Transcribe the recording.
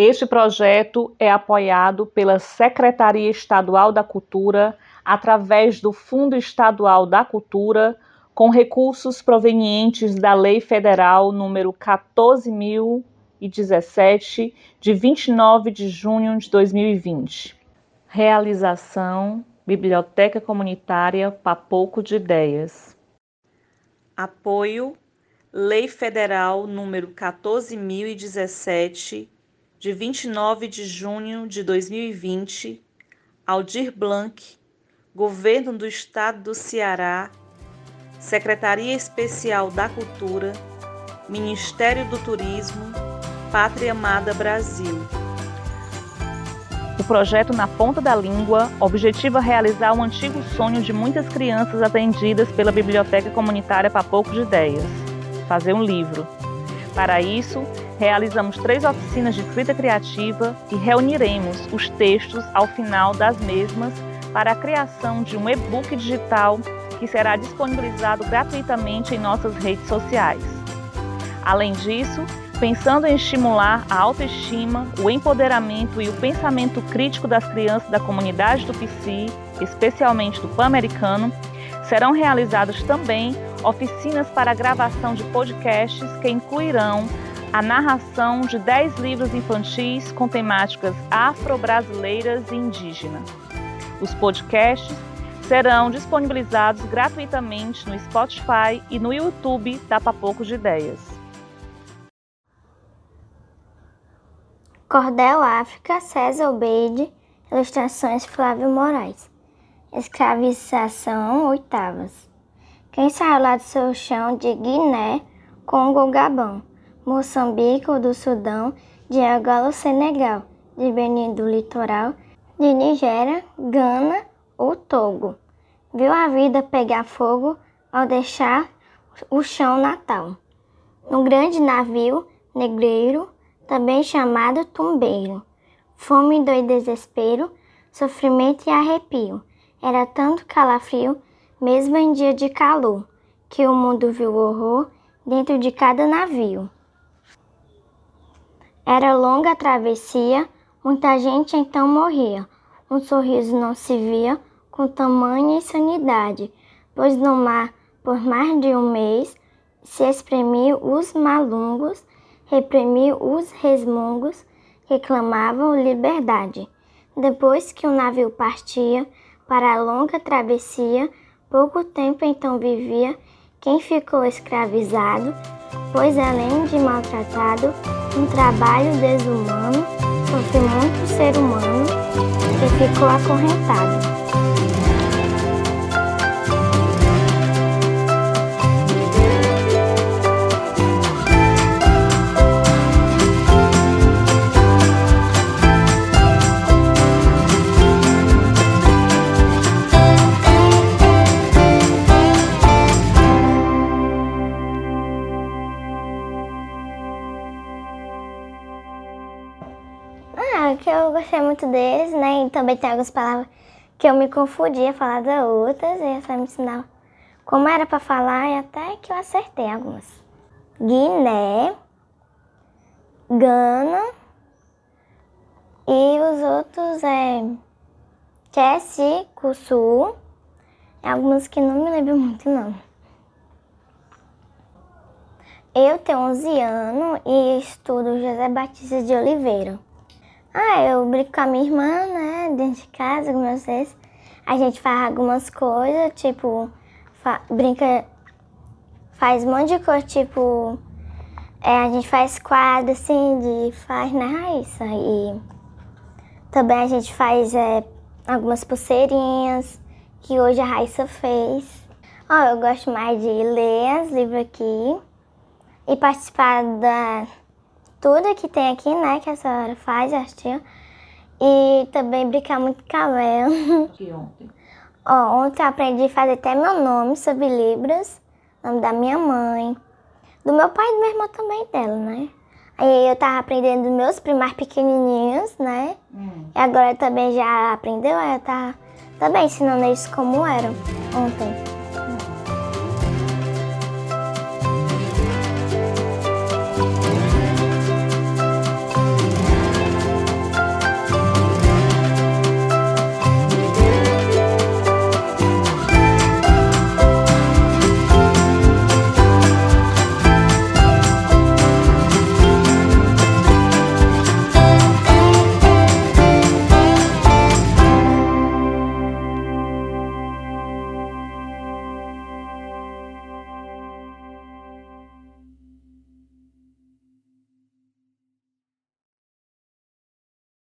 Este projeto é apoiado pela Secretaria Estadual da Cultura através do Fundo Estadual da Cultura, com recursos provenientes da Lei Federal número 14017 de 29 de junho de 2020. Realização Biblioteca Comunitária Papoco de Ideias. Apoio Lei Federal número 14017 de 29 de junho de 2020, Aldir Blanc, Governo do Estado do Ceará, Secretaria Especial da Cultura, Ministério do Turismo, Pátria Amada Brasil. O projeto Na Ponta da Língua objetiva realizar um antigo sonho de muitas crianças atendidas pela Biblioteca Comunitária Papoco de Ideias, fazer um livro. Para isso, realizamos três oficinas de escrita criativa e reuniremos os textos ao final das mesmas para a criação de um e-book digital que será disponibilizado gratuitamente em nossas redes sociais. Além disso, pensando em estimular a autoestima, o empoderamento e o pensamento crítico das crianças da comunidade do PC, especialmente do Pan-Americano, serão realizadas também oficinas para a gravação de podcasts que incluirão a narração de 10 livros infantis com temáticas afro-brasileiras e indígenas. Os podcasts serão disponibilizados gratuitamente no Spotify e no YouTube da Papoco de Ideias. Cordel África, César Obeide, ilustrações Flávio Moraes. Escravização oitavas. Quem saiu lá do seu chão de Guiné, Congo, Gabão, Moçambique do Sudão, de Angola, Senegal, de Benin do Litoral, de Nigéria, Gana ou Togo. Viu a vida pegar fogo ao deixar o chão natal. No grande navio negreiro, também chamado tumbeiro, fome, dor e desespero, sofrimento e arrepio. Era tanto calafrio, mesmo em dia de calor, que o mundo viu horror dentro de cada navio. Era longa a travessia, muita gente então morria. Um sorriso não se via com tamanha insanidade, pois no mar, por mais de um mês, se espremiu os malungos, reprimiu os resmungos, reclamavam liberdade. Depois que o navio partia para a longa travessia, pouco tempo então vivia quem ficou escravizado, pois além de maltratado, um trabalho desumano, sofreu muito ser humano que ficou acorrentado. Que eu gostei muito deles, né? E também tem algumas palavras que eu me confundia falar das outras, e essa me ensinava como era para falar e até que eu acertei algumas. Guiné, Gana e os outros é Chessi, Sul, algumas que não me lembro muito não. Eu tenho 11 anos e estudo José Batista de Oliveira. Ah, eu brinco com a minha irmã, né? Dentro de casa, meus filhos. A gente faz algumas coisas, tipo, fa brinca, faz um monte de coisa, tipo, é, a gente faz quadro, assim, de faz na né, Raíssa. E também a gente faz é, algumas pulseirinhas que hoje a Raíssa fez. Ó, eu gosto mais de ler os livros aqui e participar da tudo que tem aqui, né, que a senhora faz, a tia. E também brincar muito com cabelo. Que ontem? Ó, ontem eu aprendi a fazer até meu nome sobre Libras, nome da minha mãe, do meu pai e do meu irmão também dela, né? Aí eu tava aprendendo dos meus primos pequenininhos, né? Hum. E agora também já aprendeu, aí eu tava também ensinando eles como eram ontem.